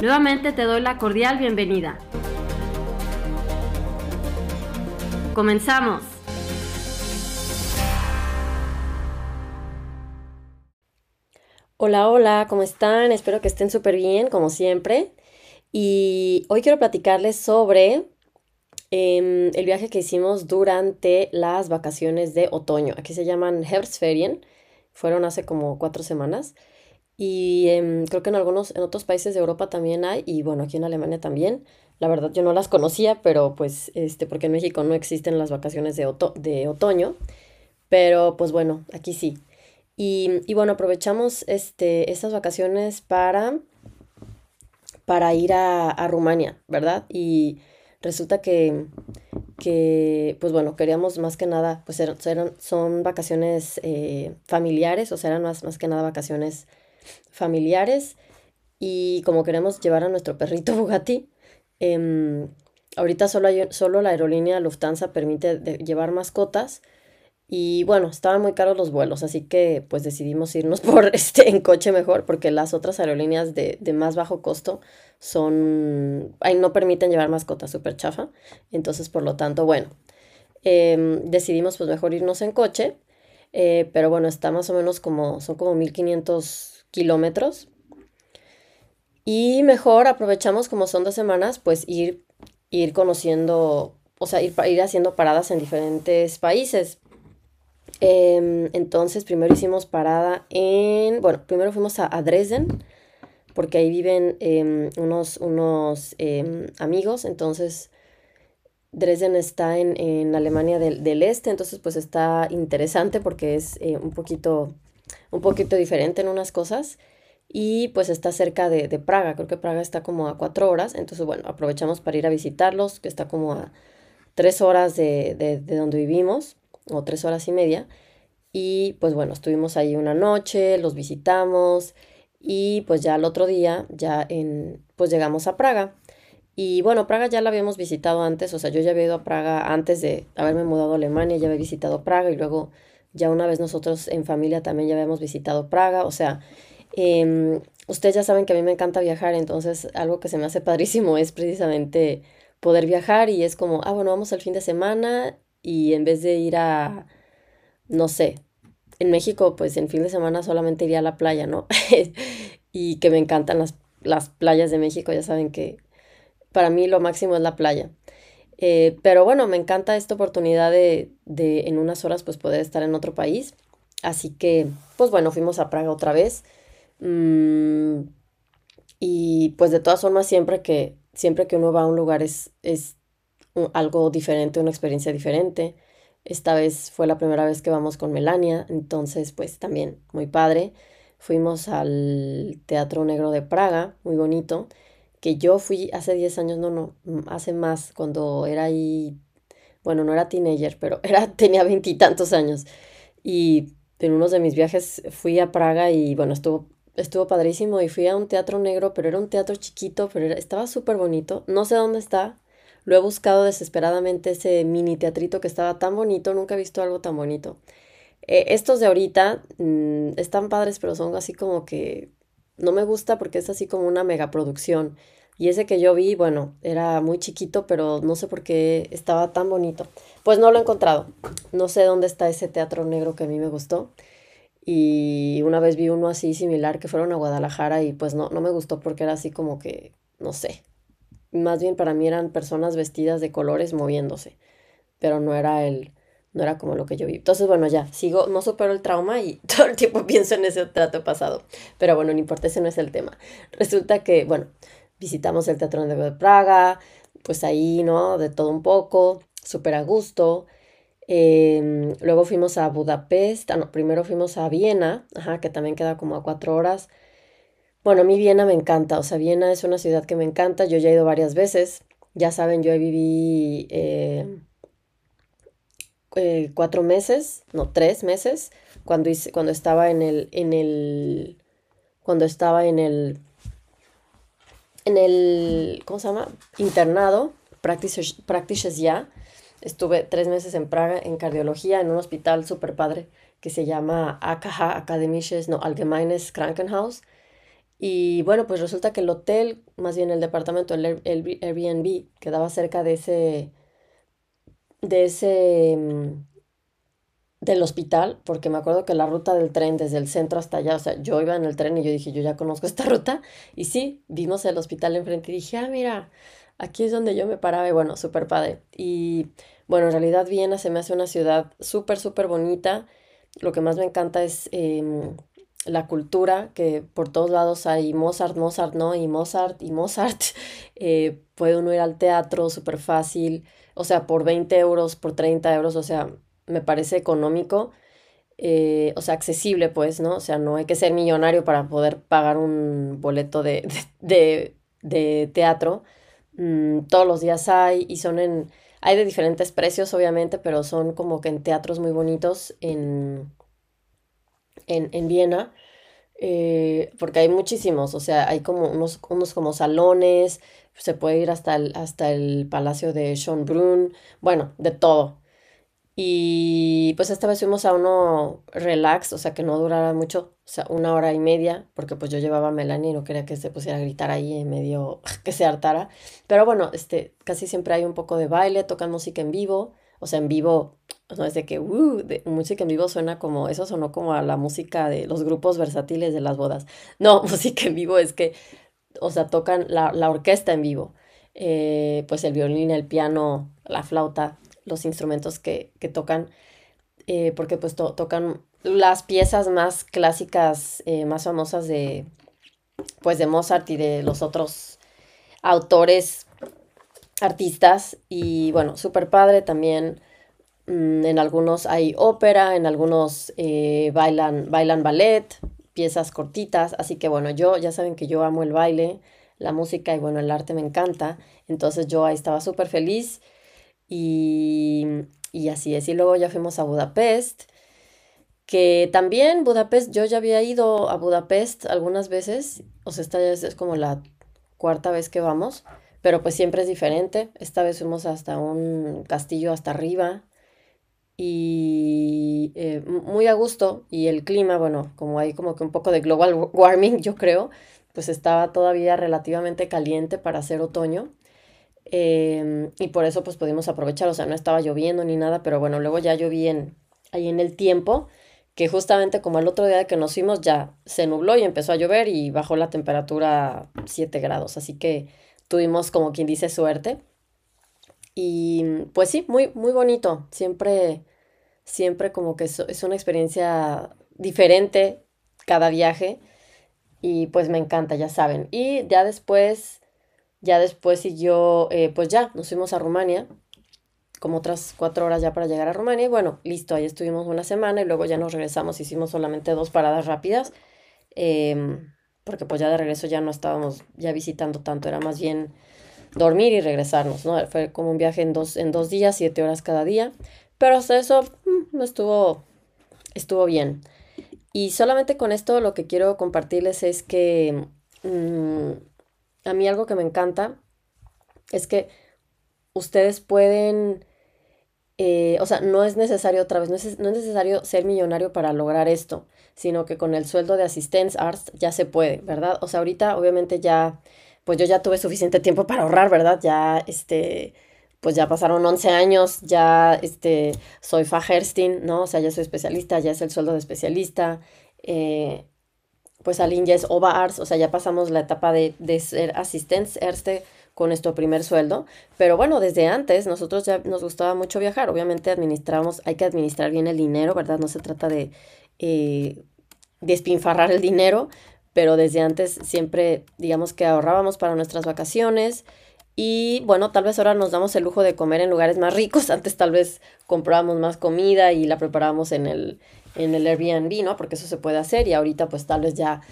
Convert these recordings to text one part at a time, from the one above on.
Nuevamente te doy la cordial bienvenida. Comenzamos. Hola, hola, ¿cómo están? Espero que estén súper bien, como siempre. Y hoy quiero platicarles sobre em, el viaje que hicimos durante las vacaciones de otoño. Aquí se llaman Herbstferien. Fueron hace como cuatro semanas. Y em, creo que en algunos, en otros países de Europa también hay, y bueno, aquí en Alemania también. La verdad yo no las conocía, pero pues, este, porque en México no existen las vacaciones de, de otoño, pero pues bueno, aquí sí. Y, y bueno, aprovechamos este, estas vacaciones para, para ir a, a Rumania, ¿verdad? Y resulta que, que, pues bueno, queríamos más que nada, pues eran, son vacaciones eh, familiares, o sea, eran más, más que nada vacaciones familiares y como queremos llevar a nuestro perrito Bugatti, em, ahorita solo, hay, solo la aerolínea Lufthansa permite llevar mascotas y bueno, estaban muy caros los vuelos, así que pues decidimos irnos por este en coche mejor porque las otras aerolíneas de, más bajo costo son, ahí no permiten llevar mascotas súper chafa, entonces por lo tanto, bueno, em, decidimos pues mejor irnos en coche, eh, pero bueno, está más o menos como, son como 1500 kilómetros. Y mejor aprovechamos como son dos semanas, pues ir, ir conociendo, o sea, ir, ir haciendo paradas en diferentes países. Em, entonces, primero hicimos parada en, bueno, primero fuimos a, Dresden, porque ahí viven em, unos, unos em, amigos, entonces Dresden está en, en Alemania del, del, Este, entonces pues está interesante porque es eh, un poquito un poquito diferente en unas cosas. Y pues está cerca de, Praga, creo que Praga está como a cuatro horas, entonces bueno, aprovechamos para ir a visitarlos, que está como a tres horas de, de, donde vivimos, o tres horas y media, y pues bueno, estuvimos ahí una noche, los visitamos. Y pues ya el otro día, ya en, pues llegamos a Praga. Y bueno, Praga ya la habíamos visitado antes, o sea, yo ya había ido a Praga antes de haberme mudado a Alemania, ya había visitado Praga y luego ya una vez nosotros en familia también ya habíamos visitado Praga, o sea, em, ustedes ya saben que a mí me encanta viajar, entonces algo que se me hace padrísimo es precisamente poder viajar y es como, ah, bueno, vamos al fin de semana y en vez de ir a, no sé, en México, pues en fin de semana solamente iría a la playa, ¿no? y que me encantan las, las playas de México, ya saben que para mí lo máximo es la playa. Eh, pero bueno, me encanta esta oportunidad de, en unas horas pues poder estar en otro país. Así que, pues bueno, fuimos a Praga otra vez. Mm, y pues de todas formas, siempre que, siempre que uno va a un lugar es, es algo diferente, una experiencia diferente. Esta vez fue la primera vez que vamos con Melania, entonces pues también muy padre. Fuimos al Teatro Negro de Praga, muy bonito que yo fui hace 10 años, no, no, hace más, cuando era ahí, bueno, no era teenager, pero era, tenía veintitantos años. Y en uno de mis viajes fui a Praga y bueno, estuvo, estuvo padrísimo y fui a un teatro negro, pero era un teatro chiquito, pero estaba súper bonito. No sé dónde está. Lo he buscado desesperadamente ese mini teatrito que estaba tan bonito, nunca he visto algo tan bonito. Eh, estos de ahorita mm, están padres, pero son así como que no me gusta porque es así como una megaproducción. Y ese que yo vi, bueno, era muy chiquito, pero no sé por qué estaba tan bonito. Pues no lo he encontrado. No sé dónde está ese teatro negro que a mí me gustó. Y una vez vi uno así similar que fueron a Guadalajara y pues no, no me gustó porque era así como que, no sé, más bien para mí eran personas vestidas de colores moviéndose, pero no era el, no era como lo que yo vi. Entonces, bueno, ya, sigo, no supero el trauma y todo el tiempo pienso en ese trato pasado. Pero bueno, no importa, ese no es el tema. Resulta que, bueno, visitamos el Teatro de Praga, pues ahí, ¿no? De todo un poco, súper a gusto. Em, luego fuimos a Budapest, ah, no, primero fuimos a Viena, ajá, que también queda como a cuatro horas. Bueno, a mí Viena me encanta, o sea, Viena es una ciudad que me encanta, yo ya he ido varias veces, ya saben, yo viví eh, eh, cuatro meses, no, tres meses, cuando, hice, cuando estaba en el, en el, cuando estaba en el, en el, ¿cómo se llama? Internado, Practices, Ya. Estuve tres meses en Praga en cardiología en un hospital súper padre que se llama AKH, Akademisches, no, Allgemeines Krankenhaus. Y bueno, pues resulta que el hotel, más bien el departamento, el Airbnb, quedaba cerca de ese, de ese, mm, del hospital, porque me acuerdo que la ruta del tren desde el centro hasta allá, o sea, yo iba en el tren y yo dije, yo ya conozco esta ruta, y sí, vimos el hospital enfrente y dije, ah, mira, aquí es donde yo me paraba y bueno, súper padre. Y bueno, en realidad Viena se me hace una ciudad súper, súper bonita. Lo que más me encanta es em, la cultura, que por todos lados hay Mozart, Mozart, ¿no? Y Mozart y Mozart. Eh, puede uno ir al teatro súper fácil, o sea, por 20 euros, por 30 euros, o sea, me parece económico, eh, o sea, accesible, pues, ¿no? O sea, no hay que ser millonario para poder pagar un boleto de, de, teatro. Mm, todos los días hay y son en, hay de diferentes precios, obviamente, pero son como que en teatros muy bonitos en, en, en Viena. Eh, porque hay muchísimos, o sea, hay como unos, unos como salones, se puede ir hasta el, hasta el palacio de Schönbrunn, bueno, de todo. Y pues esta vez fuimos a uno relax, o sea, que no durara mucho, o sea, una hora y media, porque pues yo llevaba a Melanie y no quería que se pusiera a gritar ahí en medio, que se hartara. Pero bueno, este, casi siempre hay un poco de baile, tocan música en vivo, o sea, en vivo, no es de que, uh, música en vivo suena como, eso sonó como a la música de los grupos versátiles de las bodas. No, música en vivo es que, o sea, tocan la, orquesta en vivo, eh, pues el violín, el piano, la flauta, los instrumentos que, tocan, eh, porque pues tocan las piezas más clásicas, eh, más famosas de, pues de Mozart y de los otros autores artistas y bueno, súper padre también. Mm, en algunos hay ópera, en algunos eh, bailan, bailan ballet, piezas cortitas, así que bueno, yo ya saben que yo amo el baile, la música y bueno, el arte me encanta, entonces yo ahí estaba súper feliz y, y así es. Y luego ya fuimos a Budapest, que también Budapest, yo ya había ido a Budapest algunas veces, o sea, esta ya es como la cuarta vez que vamos pero pues siempre es diferente. Esta vez fuimos hasta un castillo hasta arriba y eh, muy a gusto y el clima, bueno, como hay como que un poco de global warming, yo creo, pues estaba todavía relativamente caliente para hacer otoño. Em, y por eso pues pudimos aprovechar, o sea, no estaba lloviendo ni nada, pero bueno, luego ya lloví en, ahí en el tiempo, que justamente como el otro día que nos fuimos ya se nubló y empezó a llover y bajó la temperatura 7 grados, así que tuvimos como quien dice suerte. Y pues sí, muy, muy bonito. Siempre, siempre como que es, una experiencia diferente cada viaje. Y pues me encanta, ya saben. Y ya después, ya después siguió, eh, pues ya, nos fuimos a Rumania, como otras cuatro horas ya para llegar a Rumania. Y bueno, listo, ahí estuvimos una semana y luego ya nos regresamos, hicimos solamente dos paradas rápidas. Em, porque pues ya de regreso ya no estábamos ya visitando tanto, era más bien dormir y regresarnos, ¿no? Fue como un viaje en dos, en dos días, siete horas cada día, pero hasta eso mm, no estuvo, estuvo bien. Y solamente con esto lo que quiero compartirles es que mm, a mí algo que me encanta es que ustedes pueden eh, o sea, no es necesario otra vez, no es, no es, necesario ser millonario para lograr esto, sino que con el sueldo de Assistance Arts ya se puede, ¿verdad? O sea, ahorita obviamente ya, pues yo ya tuve suficiente tiempo para ahorrar, ¿verdad? Ya, este, pues ya pasaron 11 años, ya, este, soy Fajerstin, ¿no? O sea, ya soy especialista, ya es el sueldo de especialista, eh, pues Aline ya es OVA Arts, o sea, ya pasamos la etapa de, de ser Assistance Arts con nuestro primer sueldo. Pero bueno, desde antes nosotros ya nos gustaba mucho viajar. Obviamente administramos, hay que administrar bien el dinero, ¿verdad? No se trata de eh, despinfarrar el dinero, pero desde antes siempre, digamos que ahorrábamos para nuestras vacaciones. Y bueno, tal vez ahora nos damos el lujo de comer en lugares más ricos. Antes tal vez comprábamos más comida y la preparábamos en el, en el Airbnb, ¿no? Porque eso se puede hacer y ahorita pues tal vez ya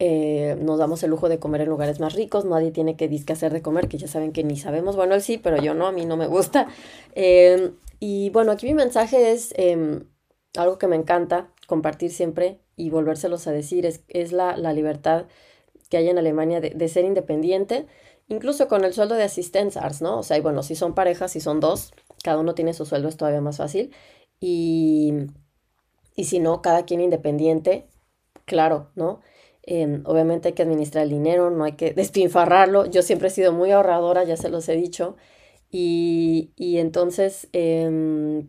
eh, nos damos el lujo de comer en lugares más ricos, nadie tiene que disque hacer de comer, que ya saben que ni sabemos, bueno, él sí, pero yo no, a mí no me gusta. Em, y bueno, aquí mi mensaje es em, algo que me encanta compartir siempre y volvérselos a decir, es, es la, la libertad que hay en Alemania de, de, ser independiente, incluso con el sueldo de Assistenzarzt, ¿no? O sea, y bueno, si son parejas, si son dos, cada uno tiene su sueldo, es todavía más fácil. Y, y si no, cada quien independiente, claro, ¿no? Em, obviamente hay que administrar el dinero, no hay que despinfarrarlo. Yo siempre he sido muy ahorradora, ya se los he dicho. Y, y entonces, eh,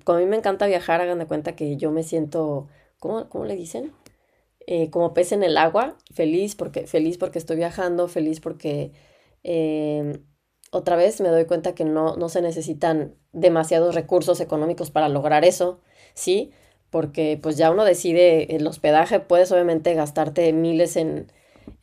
como a mí me encanta viajar, hagan de cuenta que yo me siento, ¿cómo, cómo le dicen? Eh, como pez en el agua, feliz porque, feliz porque estoy viajando, feliz porque eh, otra vez me doy cuenta que no, no se necesitan demasiados recursos económicos para lograr eso, ¿sí? porque pues ya uno decide el hospedaje, puedes obviamente gastarte miles en,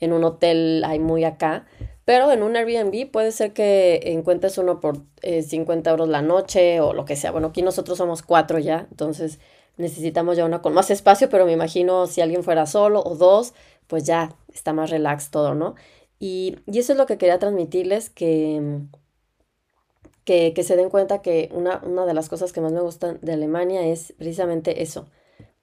en un hotel ahí muy acá, pero en un Airbnb puede ser que encuentres uno por 50 eh, euros la noche o lo que sea. Bueno, aquí nosotros somos cuatro ya, entonces necesitamos ya una con más espacio, pero me imagino si alguien fuera solo o dos, pues ya está más relax todo, ¿no? Y, y eso es lo que quería transmitirles, que que, se den cuenta que una, una de las cosas que más me gustan de Alemania es precisamente eso,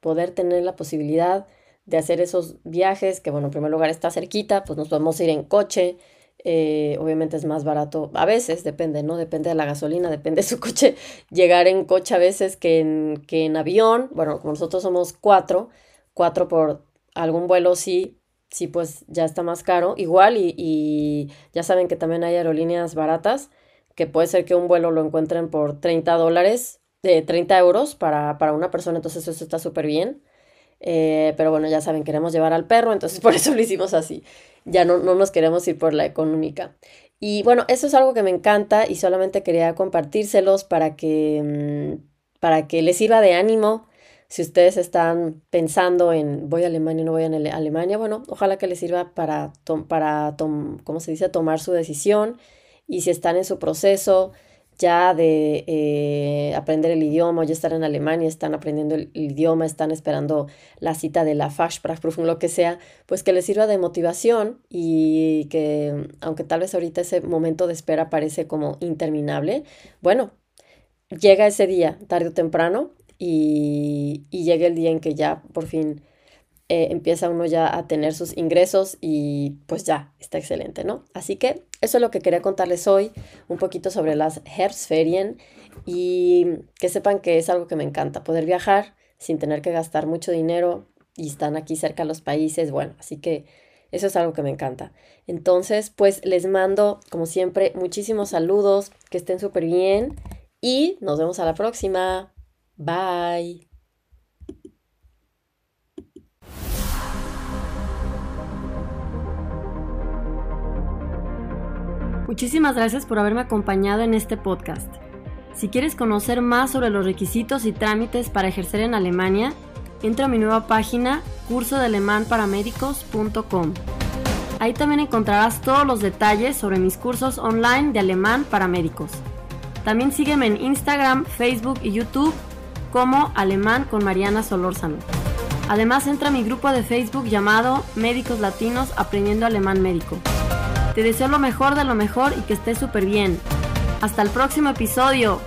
poder tener la posibilidad de hacer esos viajes, que bueno, en primer lugar está cerquita, pues nos podemos ir en coche, eh, obviamente es más barato, a veces depende, ¿no? Depende de la gasolina, depende de su coche, llegar en coche a veces que en, que en avión, bueno, como nosotros somos cuatro, cuatro por algún vuelo sí, sí pues ya está más caro, igual y, y ya saben que también hay aerolíneas baratas, que puede ser que un vuelo lo encuentren por 30 dólares, de 30 euros para, para una persona, entonces eso está súper bien. Eh, pero bueno, ya saben, queremos llevar al perro, entonces por eso lo hicimos así. Ya no, no nos queremos ir por la económica. Y bueno, eso es algo que me encanta y solamente quería compartírselos para que, mm, para que les sirva de ánimo. Si ustedes están pensando en voy a Alemania, no voy a Alemania, bueno, ojalá que les sirva para, para ¿cómo se dice?, tomar su decisión y si están en su proceso ya de eh, aprender el idioma, ya estar en Alemania, están aprendiendo el, idioma, están esperando la cita de la Fachsprachprüfung, lo que sea, pues que les sirva de motivación y que aunque tal vez ahorita ese momento de espera parece como interminable, bueno, llega ese día, tarde o temprano, y, y llega el día en que ya por fin eh, empieza uno ya a tener sus ingresos y pues ya está excelente, ¿no? Así que eso es lo que quería contarles hoy, un poquito sobre las Herbstferien y que sepan que es algo que me encanta, poder viajar sin tener que gastar mucho dinero y están aquí cerca los países, bueno, así que eso es algo que me encanta. Entonces, pues les mando, como siempre, muchísimos saludos, que estén súper bien y nos vemos a la próxima. Bye. Muchísimas gracias por haberme acompañado en este podcast. Si quieres conocer más sobre los requisitos y trámites para ejercer en Alemania, entra a mi nueva página cursodealemanparamédicos.com. Ahí también encontrarás todos los detalles sobre mis cursos online de alemán para médicos. También sígueme en Instagram, Facebook y YouTube como Alemán con Mariana Solórzano. Además entra a mi grupo de Facebook llamado Médicos Latinos Aprendiendo Alemán Médico. Te deseo lo mejor de lo mejor y que estés súper bien. Hasta el próximo episodio.